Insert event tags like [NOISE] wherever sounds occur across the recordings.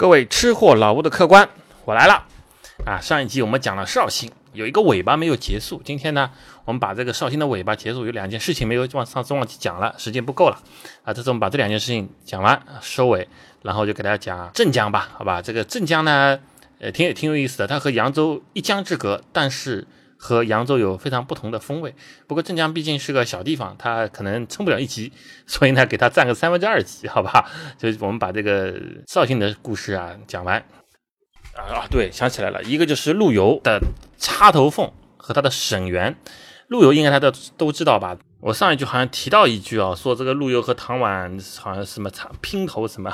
各位吃货老吴的客官，我来了啊！上一集我们讲了绍兴，有一个尾巴没有结束。今天呢，我们把这个绍兴的尾巴结束，有两件事情没有往上次忘记讲了，时间不够了啊！这次我们把这两件事情讲完收尾，然后就给大家讲镇江吧，好吧？这个镇江呢，呃，挺也挺有意思的，它和扬州一江之隔，但是。和扬州有非常不同的风味，不过镇江毕竟是个小地方，它可能撑不了一级，[LAUGHS] 所以呢，给它占个三分之二级，好吧？就我们把这个绍兴的故事啊讲完。啊啊，对，想起来了，一个就是陆游的插头凤和他的沈园，陆游应该大家都知道吧？我上一句好像提到一句啊，说这个陆游和唐婉好像什么拼头什么，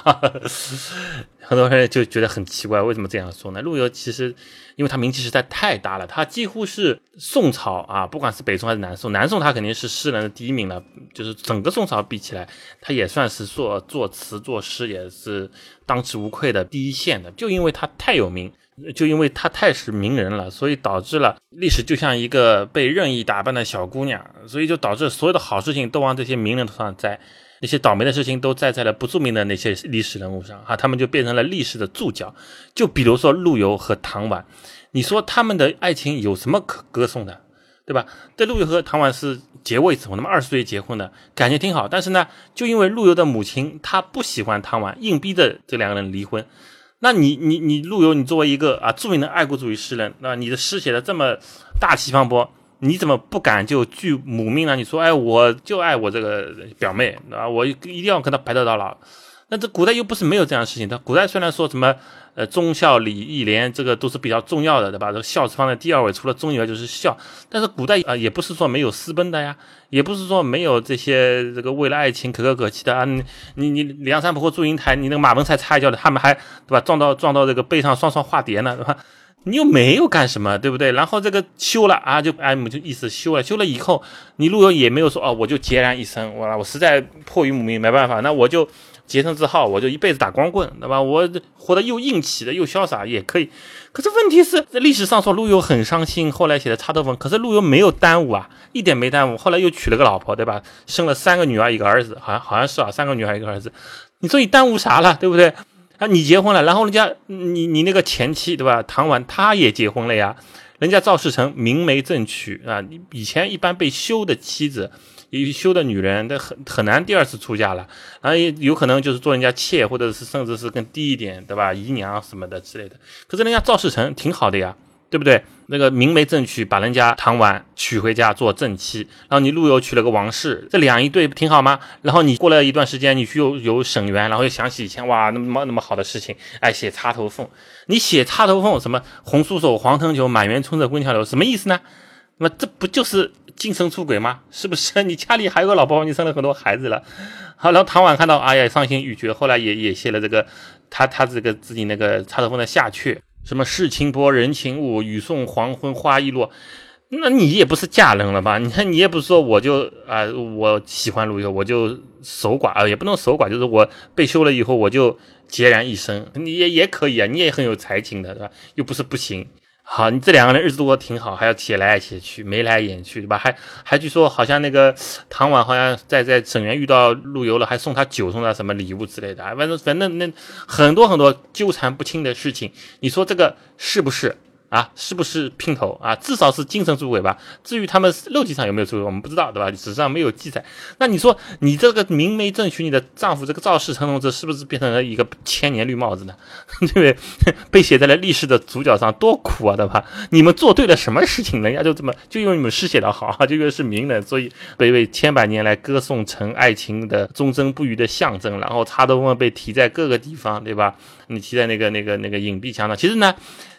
[LAUGHS] 很多人就觉得很奇怪，为什么这样说呢？陆游其实，因为他名气实在太大了，他几乎是宋朝啊，不管是北宋还是南宋，南宋他肯定是诗人的第一名了，就是整个宋朝比起来，他也算是作作词作诗也是当之无愧的第一线的，就因为他太有名。就因为他太是名人了，所以导致了历史就像一个被任意打扮的小姑娘，所以就导致所有的好事情都往这些名人头上栽，那些倒霉的事情都栽在了不著名的那些历史人物上啊，他们就变成了历史的注脚。就比如说陆游和唐婉，你说他们的爱情有什么可歌颂的，对吧？这陆游和唐婉是结过一次婚，那么二十岁结婚的感情挺好，但是呢，就因为陆游的母亲她不喜欢唐婉，硬逼着这两个人离婚。那你你你陆游，你作为一个啊著名的爱国主义诗人，那你的诗写的这么大气磅礴，你怎么不敢就拒母命呢？你说，哎，我就爱我这个表妹，啊，我一定要跟她白头到老。那这古代又不是没有这样的事情，他古代虽然说什么。呃，忠孝礼义廉这个都是比较重要的，对吧？这个孝是放在第二位，除了忠以外就是孝。但是古代啊，也不是说没有私奔的呀，也不是说没有这些这个为了爱情可歌可泣的啊。你你你梁山伯和祝英台，你那个马文才插一脚的，他们还对吧？撞到撞到这个背上双双化蝶呢，对吧？你又没有干什么，对不对？然后这个休了啊，就哎，就意思休了，休了以后，你陆游也没有说哦，我就孑然一身，我我实在迫于母命没办法，那我就。洁身自好，我就一辈子打光棍，对吧？我活得又硬气的，又潇洒，也可以。可是问题是，在历史上说陆游很伤心，后来写的插头凤，可是陆游没有耽误啊，一点没耽误。后来又娶了个老婆，对吧？生了三个女儿，一个儿子，好像好像是啊，三个女儿，一个儿子。你说你耽误啥了，对不对？啊，你结婚了，然后人家你你那个前妻，对吧？唐婉她也结婚了呀，人家赵世成明媒正娶啊，你以前一般被休的妻子。一休的女人，那很很难第二次出嫁了，然后也有可能就是做人家妾，或者是甚至是更低一点，对吧？姨娘什么的之类的。可是人家赵世成挺好的呀，对不对？那个明媒正娶，把人家唐婉娶回家做正妻，然后你陆游娶了个王氏，这两一对不挺好吗？然后你过了一段时间，你去又有沈园，然后又想起以前哇那么那么好的事情，哎，写插头凤，你写插头凤什么红酥手、黄藤酒、满园春色、归条流，什么意思呢？那么这不就是精神出轨吗？是不是？[LAUGHS] 你家里还有个老婆，你生了很多孩子了。好，然后唐婉看到，哎呀，伤心欲绝。后来也也写了这个，他他这个自己那个插头凤的下阙，什么世情薄人情物，雨送黄昏花易落。那你也不是嫁人了吧？你看 [LAUGHS] 你也不是说我就啊，我喜欢陆游，我就守寡啊，也不能守寡，就是我被休了以后我就孑然一身。你也也可以啊，你也很有才情的，是吧？又不是不行。好，你这两个人日子过得挺好，还要写来写去，眉来眼去，对吧？还还据说好像那个唐婉好像在在沈园遇到陆游了，还送他酒，送他什么礼物之类的，反正反正那很多很多纠缠不清的事情，你说这个是不是？啊，是不是姘头啊？至少是精神出轨吧。至于他们肉体上有没有出轨，我们不知道，对吧？史上没有记载。那你说，你这个明媒正娶你的丈夫，这个赵世成同志，是不是变成了一个千年绿帽子呢？[LAUGHS] 对不对？被写在了历史的主角上，多苦啊，对吧？你们做对了什么事情，人家就这么就因为你们诗写得好，就因为是名人，所以被为千百年来歌颂成爱情的忠贞不渝的象征。然后插头凤被提在各个地方，对吧？你提在那个那个那个隐蔽墙上，其实呢。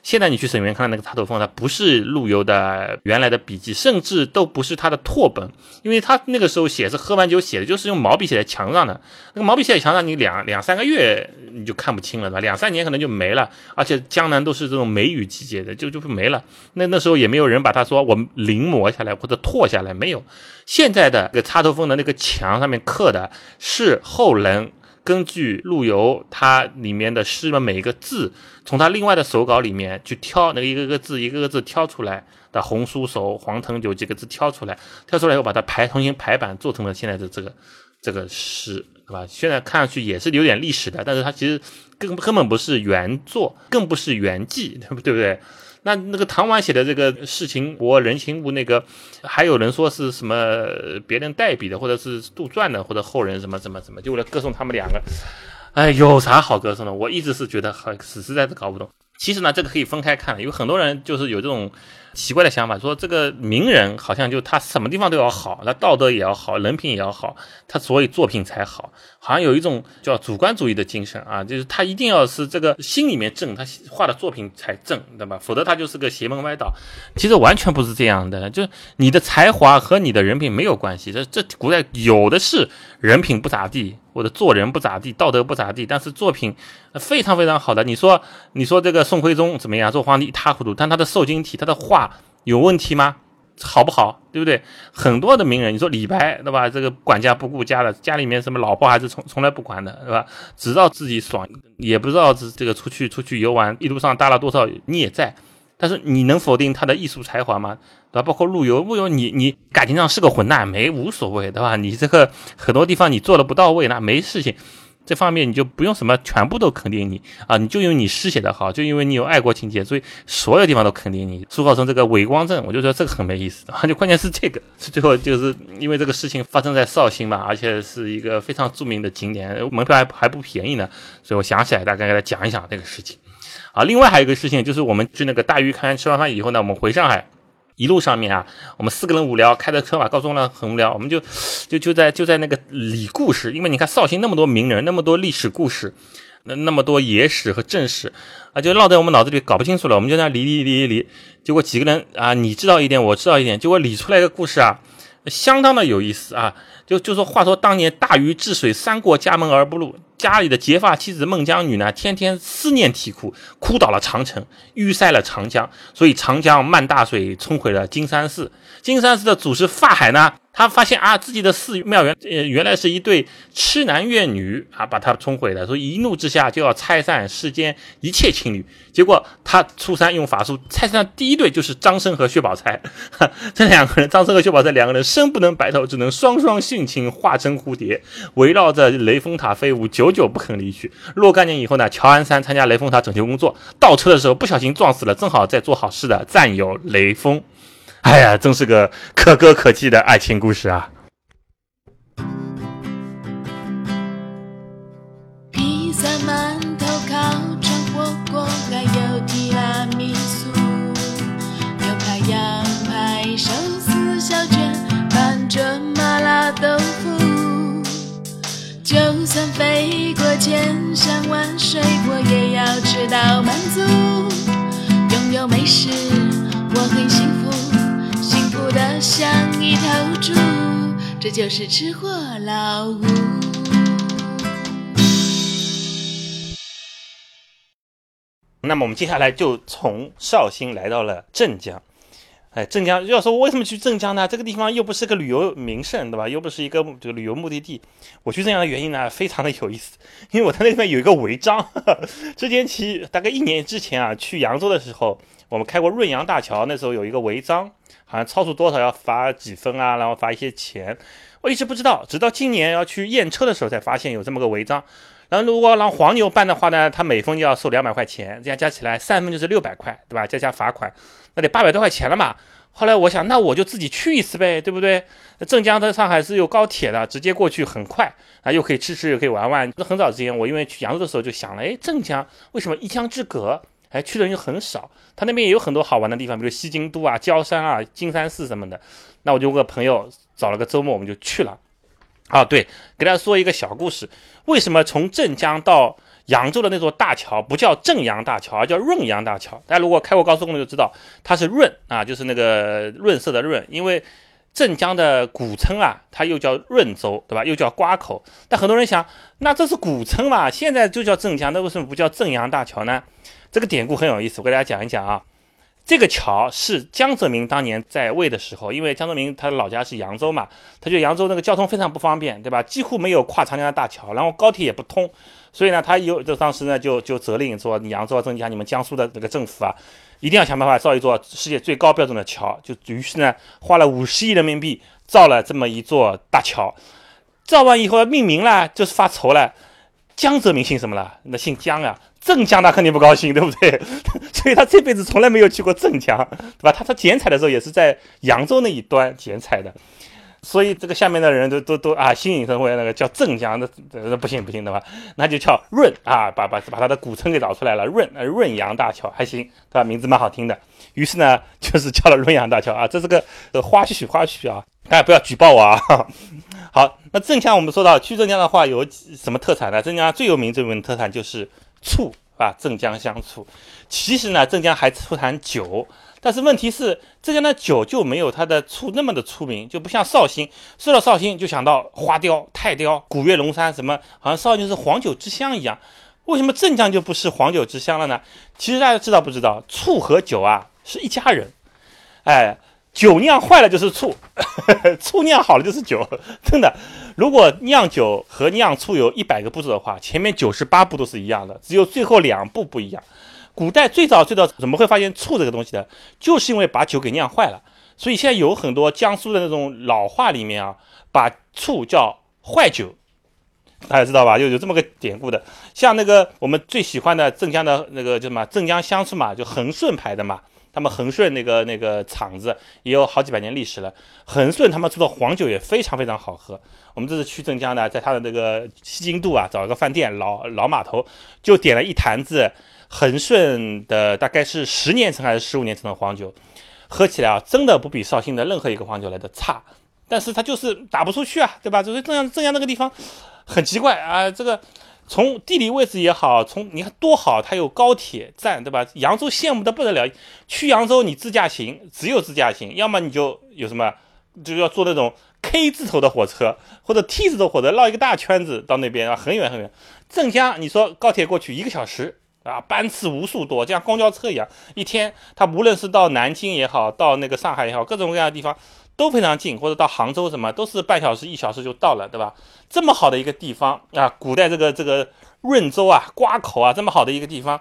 现在你去沈园看那个插头凤，它不是陆游的原来的笔记，甚至都不是他的拓本，因为他那个时候写是喝完酒写的，就是用毛笔写在墙上的。那个毛笔写在墙上，你两两三个月你就看不清了，对吧？两三年可能就没了。而且江南都是这种梅雨季节的，就就没了。那那时候也没有人把它说我临摹下来或者拓下来，没有。现在的这个插头凤的那个墙上面刻的是后人。根据陆游他里面的诗的每一个字，从他另外的手稿里面去挑那个一个个字一个个字挑出来的红酥手黄藤酒几个字挑出来，挑出来以后把它排重新排版做成了现在的这个这个诗，对吧？现在看上去也是有点历史的，但是它其实根根本不是原作，更不是原迹，对不对？那那个唐婉写的这个世情薄人情物，那个还有人说是什么别人代笔的，或者是杜撰的，或者后人什么什么什么，就为了歌颂他们两个。哎，有啥好歌颂的？我一直是觉得很实在是搞不懂。其实呢，这个可以分开看，有很多人就是有这种。奇怪的想法，说这个名人好像就他什么地方都要好，那道德也要好，人品也要好，他所以作品才好，好像有一种叫主观主义的精神啊，就是他一定要是这个心里面正，他画的作品才正，对吧？否则他就是个邪门歪道。其实完全不是这样的，就是你的才华和你的人品没有关系，这这古代有的是人品不咋地，或者做人不咋地，道德不咋地，但是作品非常非常好的。你说你说这个宋徽宗怎么样？做皇帝一塌糊涂，但他的瘦金体，他的画。有问题吗？好不好？对不对？很多的名人，你说李白，对吧？这个管家不顾家的，家里面什么老婆孩子从从来不管的，对吧？只知道自己爽，也不知道这这个出去出去游玩，一路上搭了多少孽债。但是你能否定他的艺术才华吗？对吧？包括陆游，陆游你你感情上是个混蛋，没无所谓，对吧？你这个很多地方你做的不到位，那没事情。这方面你就不用什么全部都肯定你啊，你就因为你诗写的好，就因为你有爱国情节，所以所有地方都肯定你。苏浩成这个伪光正，我就说这个很没意思啊。就关键是这个，最后就是因为这个事情发生在绍兴嘛，而且是一个非常著名的景点，门票还还不便宜呢，所以我想起来大概给他讲一讲这个事情。啊，另外还有一个事情就是我们去那个大鱼看吃完饭以后呢，我们回上海。一路上面啊，我们四个人无聊，开着车嘛，高中呢很无聊，我们就就就在就在那个理故事，因为你看绍兴那么多名人，那么多历史故事，那那么多野史和正史啊，就落在我们脑子里搞不清楚了，我们就在理理理理，结果几个人啊，你知道一点，我知道一点，结果理出来一个故事啊，相当的有意思啊，就就说话说当年大禹治水，三过家门而不入。家里的结发妻子孟姜女呢，天天思念啼哭，哭倒了长城，淤塞了长江，所以长江漫大水冲毁了金山寺。金山寺的祖师法海呢？他发现啊，自己的寺庙原呃原来是一对痴男怨女啊，把他冲毁了，所以一怒之下就要拆散世间一切情侣。结果他出山用法术拆散第一对，就是张生和薛宝钗。[LAUGHS] 这两个人，张生和薛宝钗两个人生不能白头，只能双双殉情，化身蝴蝶，围绕着雷峰塔飞舞，久久不肯离去。若干年以后呢，乔安山参加雷峰塔拯救工作，倒车的时候不小心撞死了正好在做好事的战友雷锋。哎呀，真是个可歌可泣的爱情故事啊！千山万水，我也要吃到满足。拥有美食，我很幸福。幸福的像一头猪，这就是吃货老吴。那么我们接下来就从绍兴来到了镇江。哎，镇江要说为什么去镇江呢？这个地方又不是个旅游名胜，对吧？又不是一个这个旅游目的地。我去镇江的原因呢，非常的有意思，因为我在那边有一个违章。[LAUGHS] 之前其大概一年之前啊，去扬州的时候，我们开过润扬大桥，那时候有一个违章。好像超出多少要罚几分啊，然后罚一些钱，我一直不知道，直到今年要去验车的时候才发现有这么个违章。然后如果让黄牛办的话呢，他每分就要收两百块钱，这样加起来三分就是六百块，对吧？加加罚款，那得八百多块钱了嘛。后来我想，那我就自己去一次呗，对不对？镇江在上海是有高铁的，直接过去很快啊，又可以吃吃，又可以玩玩。那很早之前，我因为去扬州的时候就想了，哎，镇江为什么一江之隔？哎，去的人又很少，他那边也有很多好玩的地方，比如西京都啊、焦山啊、金山寺什么的。那我就问朋友找了个周末，我们就去了。啊，对，给大家说一个小故事：为什么从镇江到扬州的那座大桥不叫正阳大桥，而叫润扬大桥？大家如果开过高速公路就知道，它是润啊，就是那个润色的润。因为镇江的古称啊，它又叫润州，对吧？又叫瓜口。但很多人想，那这是古称嘛？现在就叫镇江，那为什么不叫正阳大桥呢？这个典故很有意思，我给大家讲一讲啊。这个桥是江泽民当年在位的时候，因为江泽民他的老家是扬州嘛，他觉得扬州那个交通非常不方便，对吧？几乎没有跨长江的大桥，然后高铁也不通，所以呢，他有就当时呢就就责令说，扬州、增加你们江苏的这个政府啊，一定要想办法造一座世界最高标准的桥。就于是呢，花了五十亿人民币造了这么一座大桥。造完以后命名了，就是发愁了。江泽民姓什么了？那姓江啊，镇江他肯定不高兴，对不对？[LAUGHS] 所以他这辈子从来没有去过镇江，对吧？他他剪彩的时候也是在扬州那一端剪彩的。所以这个下面的人都都都啊，心领神会，那个叫镇江的，那不行不行的话，那就叫润啊，把把把他的古称给找出来了，润呃润扬大桥还行，对吧？名字蛮好听的。于是呢，[LAUGHS] 就是叫了润扬大桥啊，这是个花絮花絮啊，大家不要举报我啊。[LAUGHS] 好，那镇江我们说到去镇江的话，有什么特产呢？镇江最有名最有名的特产就是醋啊，镇江香醋。其实呢，镇江还出产酒。但是问题是，浙江的酒就没有它的醋那么的出名，就不像绍兴。说到绍兴，就想到花雕、泰雕、古越龙山，什么好像绍兴是黄酒之乡一样。为什么镇江就不是黄酒之乡了呢？其实大家知道不知道，醋和酒啊是一家人。哎，酒酿坏了就是醋，[LAUGHS] 醋酿好了就是酒。真的，如果酿酒和酿醋有一百个步骤的话，前面九十八步都是一样的，只有最后两步不一样。古代最早最早怎么会发现醋这个东西的？就是因为把酒给酿坏了。所以现在有很多江苏的那种老话里面啊，把醋叫坏酒，大家知道吧？就有这么个典故的。像那个我们最喜欢的镇江的那个叫什么镇江香醋嘛，就恒顺牌的嘛。他们恒顺那个那个厂子也有好几百年历史了。恒顺他们做的黄酒也非常非常好喝。我们这次去镇江呢，在他的那个西京渡啊，找一个饭店老老码头，就点了一坛子。恒顺的大概是十年陈还是十五年陈的黄酒，喝起来啊，真的不比绍兴的任何一个黄酒来的差，但是它就是打不出去啊，对吧？就是镇江镇江那个地方很奇怪啊，这个从地理位置也好，从你看多好，它有高铁站，对吧？扬州羡慕的不得了，去扬州你自驾行只有自驾行，要么你就有什么就要坐那种 K 字头的火车或者 T 字头火车绕一个大圈子到那边啊，很远很远。镇江你说高铁过去一个小时。啊，班次无数多，就像公交车一样，一天他无论是到南京也好，到那个上海也好，各种各样的地方都非常近，或者到杭州什么都是半小时、一小时就到了，对吧？这么好的一个地方啊，古代这个这个润州啊、瓜口啊，这么好的一个地方。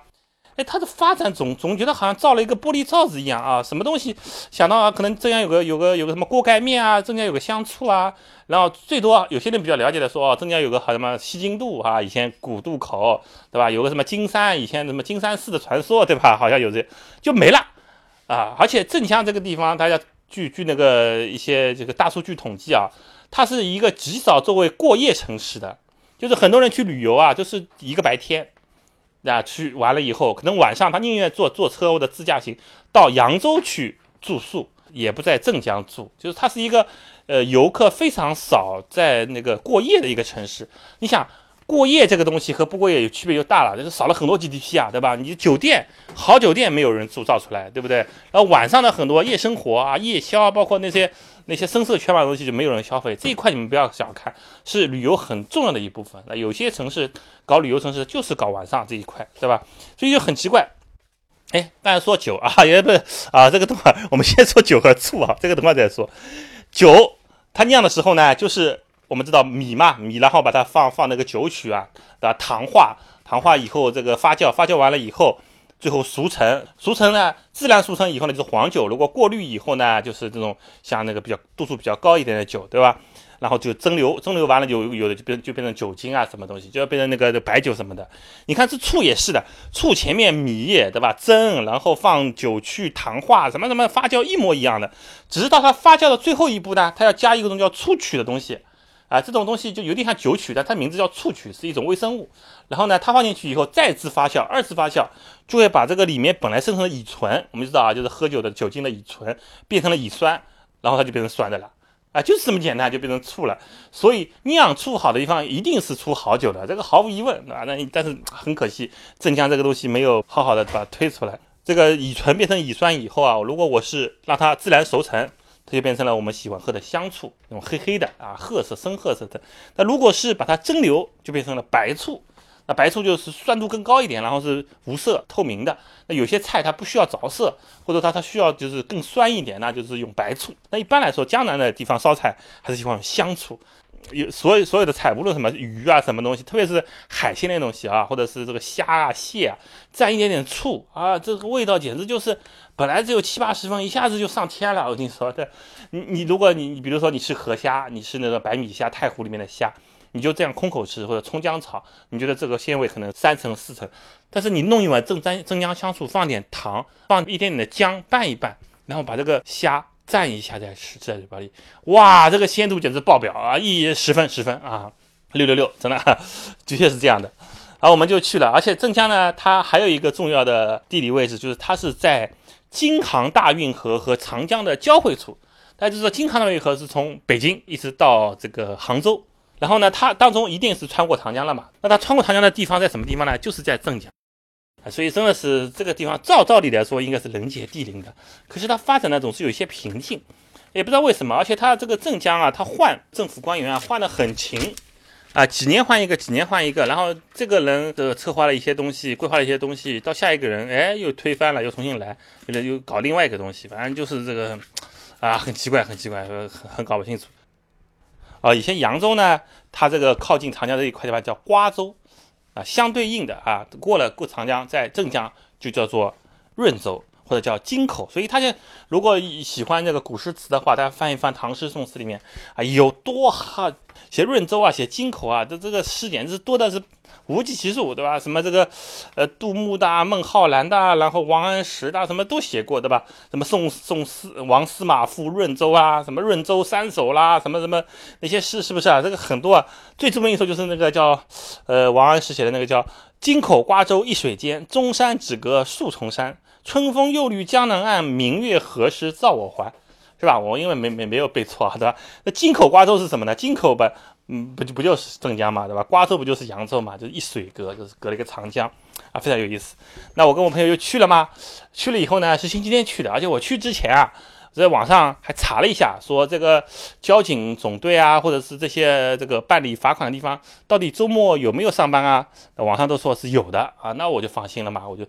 哎，它的发展总总觉得好像造了一个玻璃罩子一样啊！什么东西想到啊，可能镇江有个有个有个什么锅盖面啊，镇江有个香醋啊，然后最多有些人比较了解的说，哦，镇江有个好什么西京渡啊，以前古渡口，对吧？有个什么金山，以前什么金山寺的传说，对吧？好像有这就没了啊！而且镇江这个地方，大家据据那个一些这个大数据统计啊，它是一个极少作为过夜城市的，就是很多人去旅游啊，就是一个白天。啊，去完了以后，可能晚上他宁愿坐坐车或者自驾行到扬州去住宿，也不在镇江住。就是它是一个，呃，游客非常少在那个过夜的一个城市。你想。过夜这个东西和不过夜有区别就大了，就是少了很多 GDP 啊，对吧？你酒店好酒店没有人住造出来，对不对？然后晚上的很多夜生活啊、夜宵啊，包括那些那些深色犬马的东西就没有人消费。这一块你们不要小看，是旅游很重要的一部分。那有些城市搞旅游城市就是搞晚上这一块，对吧？所以就很奇怪。哎，刚才说酒啊，[LAUGHS] 也不是啊，这个等会儿我们先说酒和醋啊，这个等会儿再说。酒它酿的时候呢，就是。我们知道米嘛，米然后把它放放那个酒曲啊，对吧？糖化，糖化以后这个发酵，发酵完了以后，最后熟成，熟成呢，自然熟成以后呢就是黄酒。如果过滤以后呢，就是这种像那个比较度数比较高一点的酒，对吧？然后就蒸馏，蒸馏完了就有的就变就变成酒精啊，什么东西就要变成那个白酒什么的。你看这醋也是的，醋前面米对吧？蒸，然后放酒去糖化，什么什么发酵一模一样的，只是到它发酵的最后一步呢，它要加一个东西叫醋曲的东西。啊，这种东西就有点像酒曲，但它名字叫醋曲，是一种微生物。然后呢，它放进去以后再次发酵，二次发酵就会把这个里面本来生成的乙醇，我们知道啊，就是喝酒的酒精的乙醇，变成了乙酸，然后它就变成酸的了。啊，就是这么简单，就变成醋了。所以酿醋好的地方一定是出好酒的，这个毫无疑问啊。那但是很可惜，镇江这个东西没有好好的把它推出来。这个乙醇变成乙酸以后啊，如果我是让它自然熟成。它就变成了我们喜欢喝的香醋，那种黑黑的啊，褐色、深褐色的。那如果是把它蒸馏，就变成了白醋。那白醋就是酸度更高一点，然后是无色、透明的。那有些菜它不需要着色，或者它它需要就是更酸一点，那就是用白醋。那一般来说，江南的地方烧菜还是喜欢用香醋。有所有所有的菜，无论什么鱼啊，什么东西，特别是海鲜类东西啊，或者是这个虾啊、蟹啊，蘸一点点醋啊，这个味道简直就是本来只有七八十分，一下子就上天了。我跟你说的，你你如果你你比如说你吃河虾，你吃那个白米虾、太湖里面的虾，你就这样空口吃或者葱姜炒，你觉得这个鲜味可能三成四成。但是你弄一碗正增增姜香醋，放点糖，放一点点的姜拌一拌，然后把这个虾蘸一下再吃，在嘴巴里，哇，这个鲜度简直爆表啊！一十分十分啊，六六六，真的，[LAUGHS] 的确是这样的。然后我们就去了，而且镇江呢，它还有一个重要的地理位置，就是它是在京杭大运河和长江的交汇处。大家就说京杭大运河是从北京一直到这个杭州，然后呢，它当中一定是穿过长江了嘛？那它穿过长江的地方在什么地方呢？就是在镇江。所以真的是这个地方，照道理来说应该是人杰地灵的，可是它发展呢总是有一些瓶颈，也不知道为什么。而且它这个镇江啊，它换政府官员啊换的很勤。啊，几年换一个，几年换一个，然后这个人的策划了一些东西，规划了一些东西，到下一个人，哎，又推翻了，又重新来，又又搞另外一个东西，反正就是这个，啊，很奇怪，很奇怪，很很搞不清楚。啊，以前扬州呢，它这个靠近长江这一块地方叫瓜州，啊，相对应的啊，过了过长江，在镇江就叫做润州。或者叫京口，所以他就如果喜欢这个古诗词的话，大家翻一翻唐诗宋词里面啊，有多哈写润州啊，写京口啊，这这个诗简直多的是无计其数，对吧？什么这个呃杜牧的、孟浩然的，然后王安石的，什么都写过，对吧？什么宋宋司王司马赴润州啊，什么润州三首啦，什么什么那些诗是不是啊？这个很多啊，最著名一首就是那个叫呃王安石写的那个叫京口瓜洲一水间，中山只隔数重山。春风又绿江南岸，明月何时照我还？是吧？我因为没没没有背错，对吧？那京口瓜州是什么呢？京口吧，嗯，不就不就是镇江嘛，对吧？瓜州不就是扬州嘛？就是一水隔，就是隔了一个长江啊，非常有意思。那我跟我朋友又去了嘛？去了以后呢，是星期天去的，而且我去之前啊。在网上还查了一下，说这个交警总队啊，或者是这些这个办理罚款的地方，到底周末有没有上班啊？网上都说是有的啊，那我就放心了嘛，我就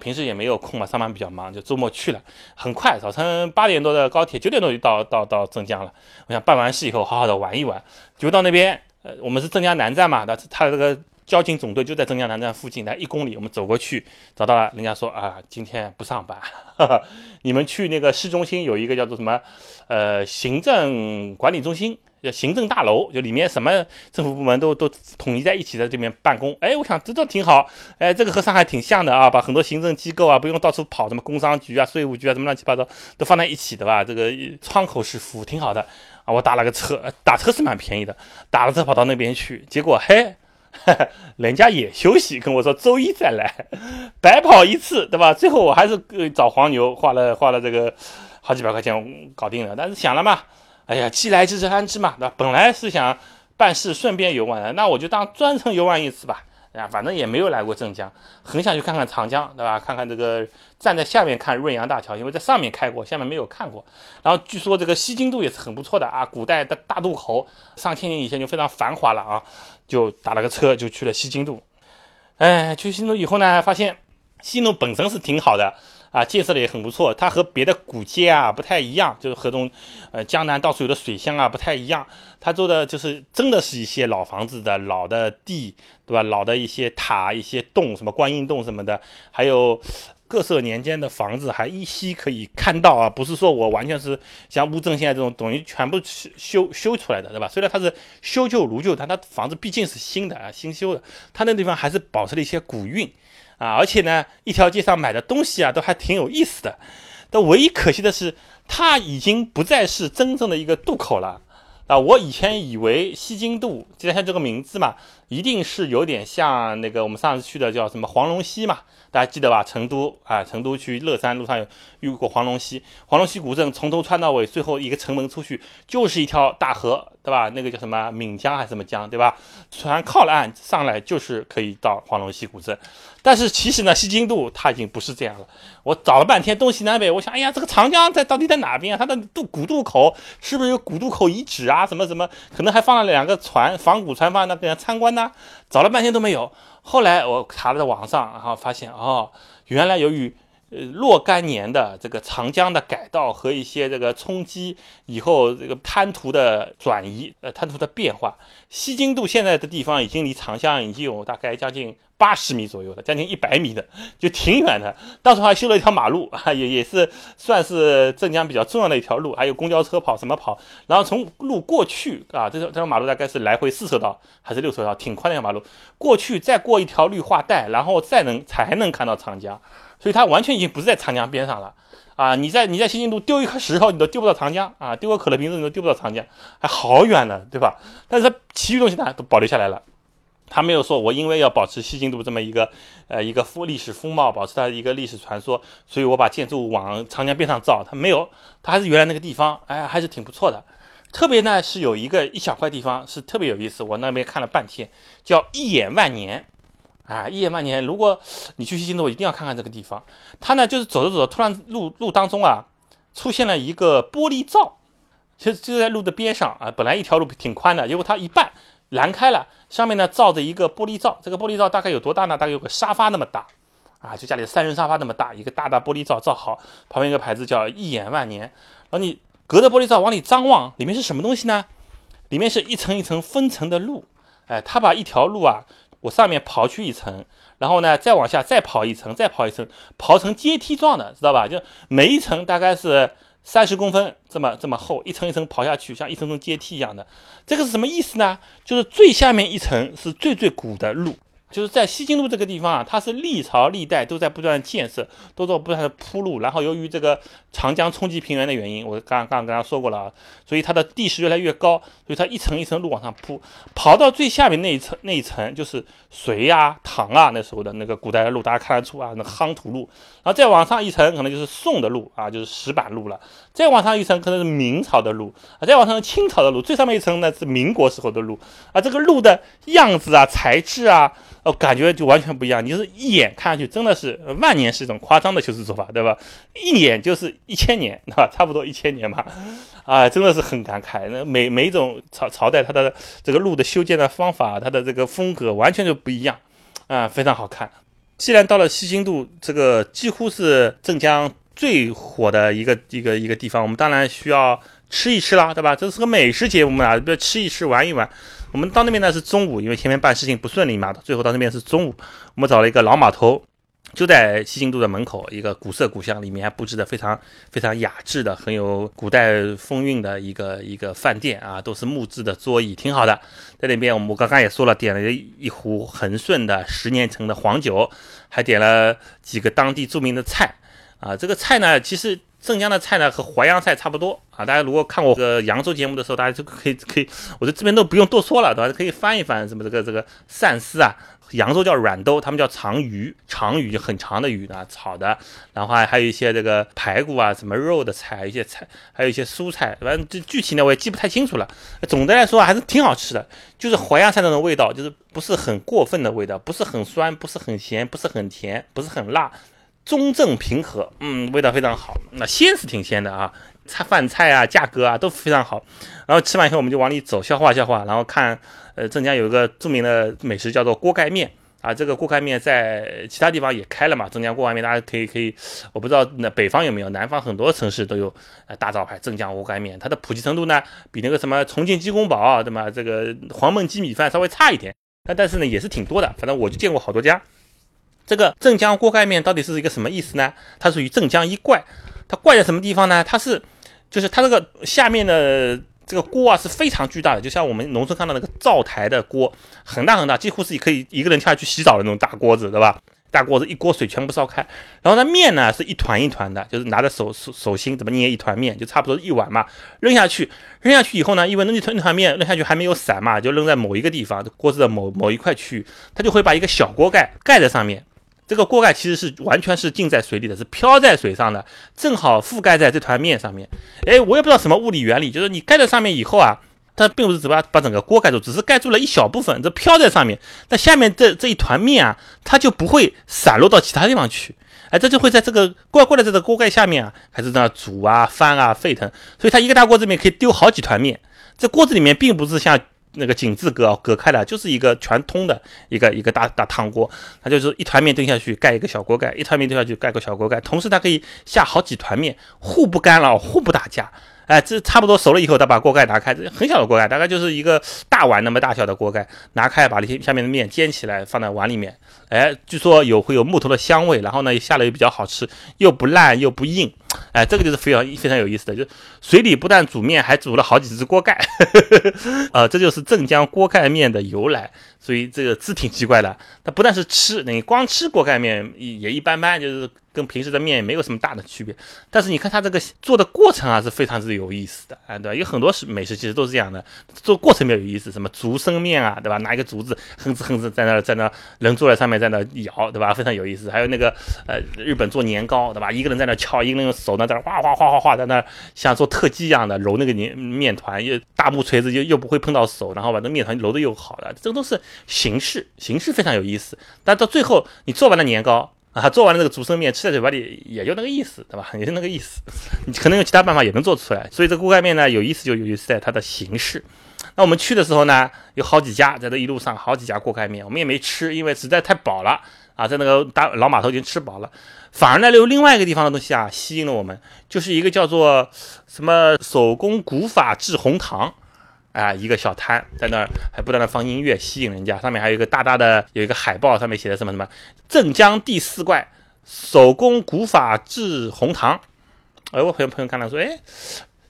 平时也没有空嘛，上班比较忙，就周末去了。很快，早晨八点多的高铁，九点多就到到到镇江了。我想办完事以后，好好的玩一玩，就到那边。呃，我们是镇江南站嘛，那他这个。交警总队就在镇江南站附近，来一公里，我们走过去找到了。人家说啊，今天不上班，[LAUGHS] 你们去那个市中心有一个叫做什么，呃，行政管理中心，叫行政大楼，就里面什么政府部门都都统一在一起在这边办公。哎，我想这都挺好。哎，这个和上海挺像的啊，把很多行政机构啊不用到处跑，什么工商局啊、税务局啊，什么乱七八糟都放在一起的吧？这个窗口式服务挺好的啊。我打了个车，打车是蛮便宜的，打了车跑到那边去，结果嘿。[LAUGHS] 人家也休息，跟我说周一再来，[LAUGHS] 白跑一次，对吧？最后我还是找黄牛，花了花了这个好几百块钱搞定了。但是想了嘛，哎呀，既来之则安之嘛，对吧？本来是想办事顺便游玩的，那我就当专程游玩一次吧。啊，反正也没有来过镇江，很想去看看长江，对吧？看看这个站在下面看润扬大桥，因为在上面开过，下面没有看过。然后据说这个西津渡也是很不错的啊，古代的大渡口，上千年以前就非常繁华了啊，就打了个车就去了西津渡。哎，去西津渡以后呢，发现西津渡本身是挺好的。啊，建设的也很不错，它和别的古街啊不太一样，就是和东，呃，江南到处有的水乡啊不太一样。它做的就是真的是一些老房子的老的地，对吧？老的一些塔、一些洞，什么观音洞什么的，还有各色年间的房子还依稀可以看到啊。不是说我完全是像乌镇现在这种等于全部修修出来的，对吧？虽然它是修旧如旧，但它房子毕竟是新的啊，新修的，它那地方还是保持了一些古韵。啊，而且呢，一条街上买的东西啊，都还挺有意思的。但唯一可惜的是，它已经不再是真正的一个渡口了。啊，我以前以为西津渡，就像这个名字嘛，一定是有点像那个我们上次去的叫什么黄龙溪嘛。大家记得吧？成都啊，成都去乐山路上有遇过黄龙溪，黄龙溪古镇从头穿到尾，最后一个城门出去就是一条大河，对吧？那个叫什么岷江还是什么江，对吧？船靠了岸上来就是可以到黄龙溪古镇。但是其实呢，西津渡它已经不是这样了。我找了半天东西南北，我想，哎呀，这个长江在到底在哪边啊？它的渡古渡口是不是有古渡口遗址啊？什么什么？可能还放了两个船，仿古船放那边参观呢？找了半天都没有。后来我查了在网上，然后发现哦，原来由于呃若干年的这个长江的改道和一些这个冲击以后，这个滩涂的转移，呃滩涂的变化，西津渡现在的地方已经离长江已经有大概将近。八十米左右的，将近一百米的，就挺远的。当时还修了一条马路啊，[LAUGHS] 也也是算是镇江比较重要的一条路，还有公交车跑什么跑。然后从路过去啊，这条这条马路大概是来回四车道还是六车道，挺宽的一条马路。过去再过一条绿化带，然后再能才能看到长江，所以它完全已经不是在长江边上了。啊，你在你在西京路丢一颗石头，你都丢不到长江啊；丢个可乐瓶子，你都丢不到长江，还好远呢，对吧？但是它其余东西呢，都保留下来了。他没有说，我因为要保持西京都这么一个呃一个风历史风貌，保持它的一个历史传说，所以我把建筑物往长江边上造。他没有，他还是原来那个地方，哎，还是挺不错的。特别呢是有一个一小块地方是特别有意思，我那边看了半天，叫一眼万年。啊，一眼万年！如果你去西京路，一定要看看这个地方。它呢，就是走着走着，突然路路当中啊，出现了一个玻璃罩，其实就在路的边上啊。本来一条路挺宽的，结果它一半拦开了，上面呢罩着一个玻璃罩。这个玻璃罩大概有多大呢？大概有个沙发那么大啊，就家里三人沙发那么大，一个大大玻璃罩罩好，旁边一个牌子叫“一眼万年”。然后你隔着玻璃罩往里张望，里面是什么东西呢？里面是一层一层分层的路。哎，他把一条路啊。我上面刨去一层，然后呢，再往下再刨一层，再刨一层，刨成阶梯状的，知道吧？就每一层大概是三十公分这么这么厚，一层一层刨下去，像一层层阶梯一样的。这个是什么意思呢？就是最下面一层是最最古的路。就是在西京路这个地方啊，它是历朝历代都在不断的建设，都在不断的铺路。然后由于这个长江冲击平原的原因，我刚刚刚刚说过了啊，所以它的地势越来越高，所以它一层一层路往上铺，跑到最下面那一层那一层就是隋呀、唐啊那时候的那个古代的路，大家看得出啊，那夯土路。然后再往上一层可能就是宋的路啊，就是石板路了。再往上一层可能是明朝的路啊，再往上清朝的路，最上面一层呢是民国时候的路啊。这个路的样子啊、材质啊。哦，感觉就完全不一样。你是一眼看上去真的是万年是一种夸张的修饰手法，对吧？一眼就是一千年，[LAUGHS] 啊，差不多一千年吧。啊，真的是很感慨。那每每一种朝朝代，它的这个路的修建的方法，它的这个风格完全就不一样，啊，非常好看。既然到了西京路，这个几乎是镇江最火的一个一个一个地方，我们当然需要吃一吃啦，对吧？这是个美食节目啊，不要吃一吃，玩一玩。我们到那边呢是中午，因为前面办事情不顺利嘛，最后到那边是中午。我们找了一个老码头，就在西京路的门口，一个古色古香，里面还布置的非常非常雅致的，很有古代风韵的一个一个饭店啊，都是木质的桌椅，挺好的。在那边，我们刚刚也说了，点了一壶恒顺的十年陈的黄酒，还点了几个当地著名的菜啊。这个菜呢，其实。镇江的菜呢和淮扬菜差不多啊，大家如果看我这个扬州节目的时候，大家就可以可以，我这这边都不用多说了，对吧？可以翻一翻什么这个这个鳝丝啊，扬州叫软兜，他们叫长鱼，长鱼很长的鱼啊，炒的，然后还还有一些这个排骨啊，什么肉的菜，一些菜，还有一些蔬菜，反正这具体呢我也记不太清楚了。总的来说还是挺好吃的，就是淮扬菜那种味道，就是不是很过分的味道，不是很酸，不是很咸，不是很甜，不是很辣。中正平和，嗯，味道非常好。那鲜是挺鲜的啊，菜饭菜啊，价格啊都非常好。然后吃完以后，我们就往里走，消化消化。然后看，呃，镇江有一个著名的美食叫做锅盖面啊，这个锅盖面在其他地方也开了嘛。镇江锅盖面大家可以可以，我不知道那北方有没有，南方很多城市都有呃大招牌镇江锅盖面。它的普及程度呢，比那个什么重庆鸡公煲对吗？这个黄焖鸡米饭稍微差一点，但但是呢也是挺多的。反正我就见过好多家。这个镇江锅盖面到底是一个什么意思呢？它属于镇江一怪，它怪在什么地方呢？它是，就是它这个下面的这个锅啊是非常巨大的，就像我们农村看到那个灶台的锅，很大很大，几乎是可以一个人跳下去洗澡的那种大锅子，对吧？大锅子一锅水全部烧开，然后呢面呢是一团一团的，就是拿着手手手心怎么捏一团面，就差不多一碗嘛，扔下去，扔下去以后呢，因为那一团一团面扔下去还没有散嘛，就扔在某一个地方，锅子的某某一块区域，它就会把一个小锅盖盖在上面。这个锅盖其实是完全是浸在水里的，是漂在水上的，正好覆盖在这团面上面。哎，我也不知道什么物理原理，就是你盖在上面以后啊，它并不是只把把整个锅盖住，只是盖住了一小部分，这飘在上面。那下面这这一团面啊，它就不会散落到其他地方去。哎，这就会在这个怪怪的这个锅盖下面啊，还是在那煮啊、翻啊、沸腾。所以它一个大锅子里面可以丢好几团面。这锅子里面并不是像。那个井字隔隔开了，就是一个全通的一个一个大大汤锅，它就是一团面丢下去盖一个小锅盖，一团面丢下去盖个小锅盖，同时它可以下好几团面，互不干扰，互不打架，哎，这差不多熟了以后，他把锅盖拿开，这很小的锅盖，大概就是一个大碗那么大小的锅盖，拿开，把那些下面的面煎起来，放在碗里面。哎，据说有会有木头的香味，然后呢下来又比较好吃，又不烂又不硬。哎，这个就是非常非常有意思的，就水里不但煮面，还煮了好几只锅盖。呵 [LAUGHS] 呵呃，这就是镇江锅盖面的由来。所以这个字挺奇怪的，它不但是吃，你光吃锅盖面也一般般，就是。跟平时的面没有什么大的区别，但是你看它这个做的过程啊是非常之有意思的，啊，对吧？有很多是美食其实都是这样的，做过程比较有意思，什么竹升面啊，对吧？拿一个竹子哼哧哼哧在那在那人坐在上面在那摇，对吧？非常有意思。还有那个呃日本做年糕，对吧？一个人在那敲，一个人用手呢在那哗哗哗哗哗在那像做特技一样的揉那个面面团，又大木锤子又又不会碰到手，然后把那面团揉的又好了，这个都是形式，形式非常有意思。但到最后你做完了年糕。啊，做完了这个竹升面，吃在嘴巴里也就那个意思，对吧？也就那个意思。你 [LAUGHS] 可能用其他办法也能做出来。所以这锅盖面呢，有意思就有意思在它的形式。那我们去的时候呢，有好几家，在这一路上好几家锅盖面，我们也没吃，因为实在太饱了啊，在那个大老码头已经吃饱了。反而呢，有另外一个地方的东西啊，吸引了我们，就是一个叫做什么手工古法制红糖。啊，一个小摊在那儿，还不断的放音乐，吸引人家。上面还有一个大大的有一个海报，上面写的什么什么“镇江第四怪，手工古法制红糖”。哎，我朋友朋友看了说，哎，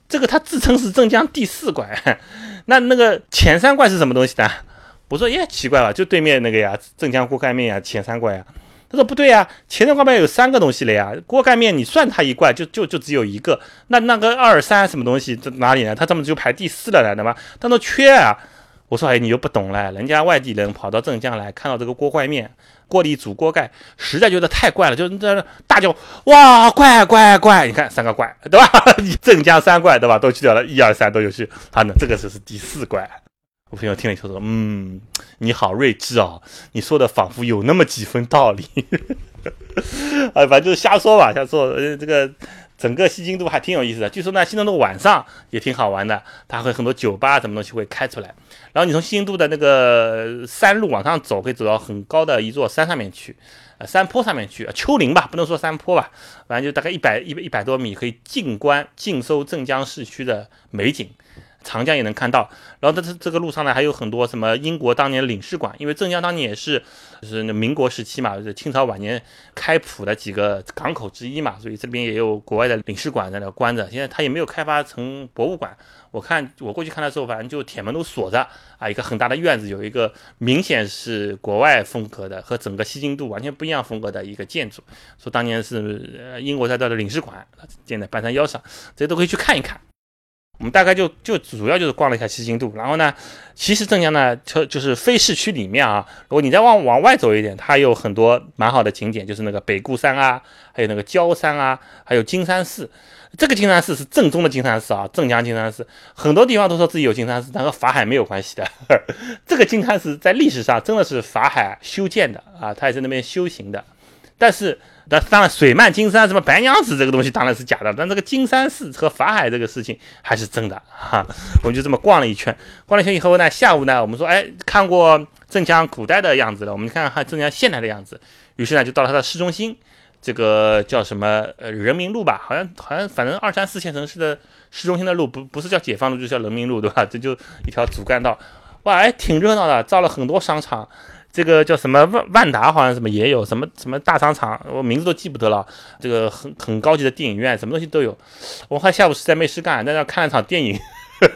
这个他自称是镇江第四怪，[LAUGHS] 那那个前三怪是什么东西呢？[LAUGHS] 我说，耶，奇怪了，就对面那个呀，镇江锅盖面呀，前三怪呀。他说不对呀，前三怪面有三个东西了呀，锅盖面你算它一怪就就就只有一个，那那个二三什么东西在哪里呢？他怎么就排第四了呢？对吧？他说缺啊。我说哎，你又不懂了，人家外地人跑到镇江来看到这个锅盖面，锅里煮锅盖，实在觉得太怪了，就在那大叫哇怪怪怪！你看三个怪对吧？[LAUGHS] 镇江三怪对吧？都去掉了，一二三都有去，他呢这个就是第四怪。我朋友听了以后说：“嗯，你好睿智啊，你说的仿佛有那么几分道理。[LAUGHS] ”哎，反正就是瞎说吧，瞎说。呃，这个整个西京都还挺有意思的。据说呢，西京都晚上也挺好玩的，它会很多酒吧什么东西会开出来。然后你从西京都的那个山路往上走，可以走到很高的一座山上面去，呃，山坡上面去，丘陵吧，不能说山坡吧，反正就大概一百一百一百多米，可以静观、静收镇江市区的美景。长江也能看到，然后在这这个路上呢，还有很多什么英国当年领事馆，因为镇江当年也是就是那民国时期嘛，就是清朝晚年开浦的几个港口之一嘛，所以这边也有国外的领事馆在那关着。现在它也没有开发成博物馆，我看我过去看的时候，反正就铁门都锁着啊，一个很大的院子，有一个明显是国外风格的，和整个西京都完全不一样风格的一个建筑，说当年是英国在这的领事馆建在半山腰上，这些都可以去看一看。我们大概就就主要就是逛了一下西京都，然后呢，其实镇江呢，就就是非市区里面啊，如果你再往往外走一点，它有很多蛮好的景点，就是那个北固山啊，还有那个焦山啊，还有金山寺。这个金山寺是正宗的金山寺啊，镇江金山寺。很多地方都说自己有金山寺，但和法海没有关系的。[LAUGHS] 这个金山寺在历史上真的是法海修建的啊，他也在那边修行的，但是。那当然，水漫金山什么白娘子这个东西当然是假的，但这个金山寺和法海这个事情还是真的 [LAUGHS] 哈。我们就这么逛了一圈，逛了一圈以后呢，下午呢，我们说，哎，看过镇江古代的样子了，我们看看镇江现代的样子。于是呢，就到了它的市中心，这个叫什么呃人民路吧，好像好像反正二三四线城市的市中心的路不不是叫解放路，就是叫人民路，对吧？这就一条主干道，哇，哎，挺热闹的，造了很多商场。这个叫什么万万达，好像什么也有什么什么大商场，我名字都记不得了。这个很很高级的电影院，什么东西都有。我看下午实在没事干，在那看了场电影，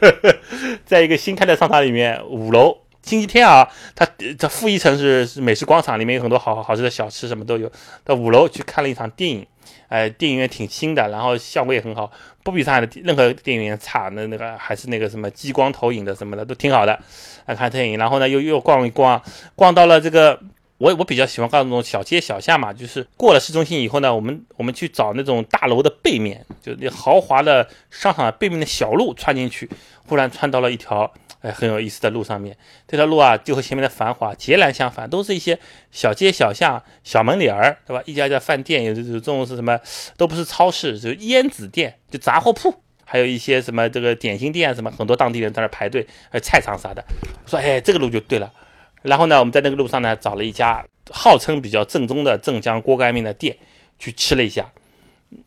[LAUGHS] 在一个新开的商场里面，五楼，星期天啊，它它负一层是是美食广场，里面有很多好好吃的小吃，什么都有。到五楼去看了一场电影。哎，电影院挺新的，然后效果也很好，不比上海的任何电影院差。那那个还是那个什么激光投影的什么的都挺好的。来看电影，然后呢又又逛一逛，逛到了这个我我比较喜欢逛那种小街小巷嘛，就是过了市中心以后呢，我们我们去找那种大楼的背面，就那豪华的商场背面的小路穿进去，忽然穿到了一条。哎，很有意思的路上面，这条路啊，就和前面的繁华截然相反，都是一些小街小巷、小门脸儿，对吧？一家家饭店，有有这种是什么？都不是超市，就烟子店，就杂货铺，还有一些什么这个点心店啊，什么很多当地人在那排队，还有菜场啥的。说，哎，这个路就对了。然后呢，我们在那个路上呢，找了一家号称比较正宗的镇江锅盖面的店，去吃了一下。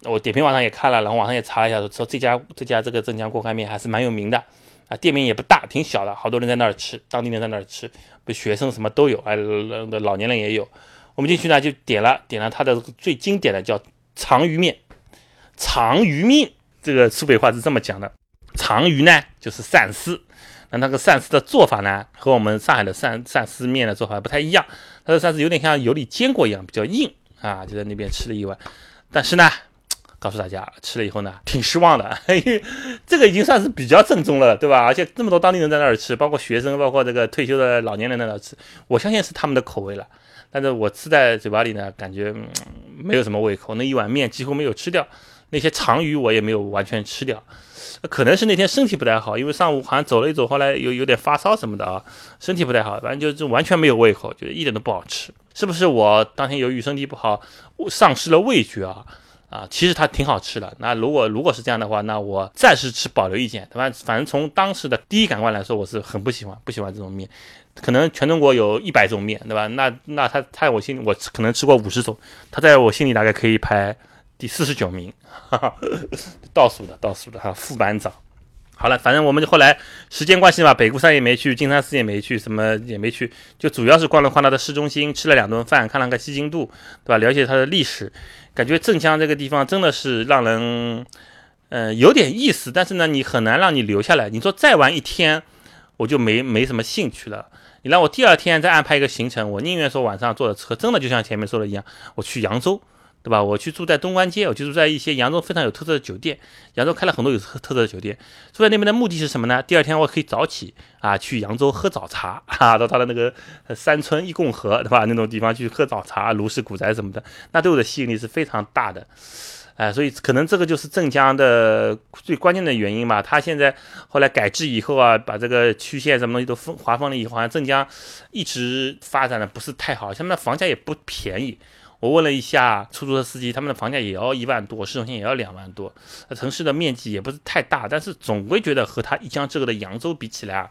我点评网上也看了，然后网上也查了一下，说这家这家这个镇江锅盖面还是蛮有名的啊，店面也不大，挺小的，好多人在那儿吃，当地人在那儿吃，不学生什么都有，哎，老年人也有。我们进去呢就点了点了它的最经典的叫长鱼面，长鱼面这个苏北话是这么讲的，长鱼呢就是鳝丝，那那个鳝丝的做法呢和我们上海的鳝鳝丝面的做法不太一样，它的鳝丝有点像油里煎过一样，比较硬啊，就在那边吃了一碗，但是呢。告诉大家，吃了以后呢，挺失望的，[LAUGHS] 因为这个已经算是比较正宗了，对吧？而且这么多当地人在那儿吃，包括学生，包括这个退休的老年人在那儿吃，我相信是他们的口味了。但是我吃在嘴巴里呢，感觉没有什么胃口，那一碗面几乎没有吃掉，那些长鱼我也没有完全吃掉，可能是那天身体不太好，因为上午好像走了一走，后来有有点发烧什么的啊，身体不太好，反正就是完全没有胃口，觉得一点都不好吃。是不是我当天由于身体不好，丧失了味觉啊？啊，其实它挺好吃的。那如果如果是这样的话，那我暂时持保留意见，对吧？反正从当时的第一感官来说，我是很不喜欢，不喜欢这种面。可能全中国有一百种面，对吧？那那它它我心里，我可能吃过五十种，它在我心里大概可以排第四十九名，[LAUGHS] 哈哈，倒数的倒数的哈，副班长。好了，反正我们就后来时间关系嘛，北固山也没去，金山寺也没去，什么也没去，就主要是逛了逛它的市中心，吃了两顿饭，看了个西京渡，对吧？了解它的历史，感觉镇江这个地方真的是让人，嗯，有点意思，但是呢，你很难让你留下来。你说再玩一天，我就没没什么兴趣了。你让我第二天再安排一个行程，我宁愿说晚上坐的车，真的就像前面说的一样，我去扬州。对吧？我去住在东关街，我去住在一些扬州非常有特色的酒店。扬州开了很多有特特色的酒店，住在那边的目的是什么呢？第二天我可以早起啊，去扬州喝早茶啊，到他的那个山村一共和，对吧？那种地方去喝早茶，卢氏古宅什么的，那对我的吸引力是非常大的。哎，所以可能这个就是镇江的最关键的原因吧。他现在后来改制以后啊，把这个区县什么东西都分划分了以后，好像镇江一直发展的不是太好，像那房价也不便宜。我问了一下出租车司机，他们的房价也要一万多，市中心也要两万多。城市的面积也不是太大，但是总归觉得和它一江之隔的扬州比起来啊，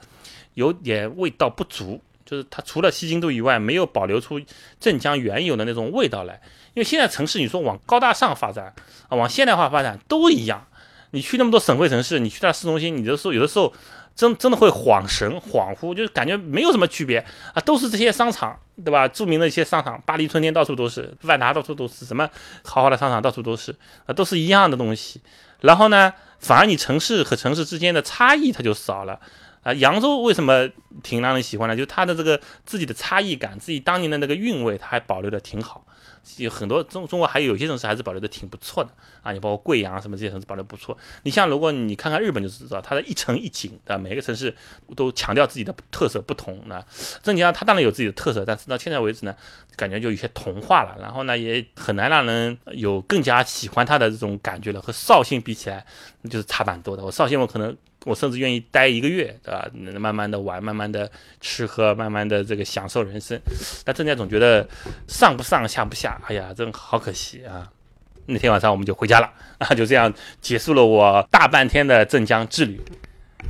有点味道不足。就是它除了西京都以外，没有保留出镇江原有的那种味道来。因为现在城市，你说往高大上发展啊，往现代化发展都一样。你去那么多省会城市，你去到市中心，你的时候有的时候。真真的会恍神恍惚，就是感觉没有什么区别啊，都是这些商场，对吧？著名的一些商场，巴黎春天到处都是，万达到处都是，什么豪华的商场到处都是啊，都是一样的东西。然后呢，反而你城市和城市之间的差异它就少了啊。扬州为什么挺让人喜欢呢？就它的这个自己的差异感，自己当年的那个韵味，它还保留的挺好。有很多中中国还有些城市还是保留的挺不错的啊，你包括贵阳什么这些城市保留不错。你像如果你看看日本就知道，它的一城一景的每个城市都强调自己的特色不同。那镇江它当然有自己的特色，但是到现在为止呢，感觉就有些同化了。然后呢，也很难让人有更加喜欢它的这种感觉了。和绍兴比起来，就是差蛮多的。我绍兴我可能。我甚至愿意待一个月，对吧？慢慢的玩，慢慢的吃喝，慢慢的这个享受人生。但郑家总觉得上不上下不下，哎呀，真好可惜啊！那天晚上我们就回家了啊，就这样结束了我大半天的镇江之旅。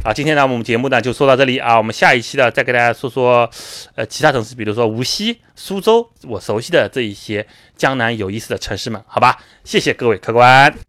啊，今天呢我们节目呢就说到这里啊，我们下一期呢再给大家说说呃其他城市，比如说无锡、苏州，我熟悉的这一些江南有意思的城市们，好吧？谢谢各位客官。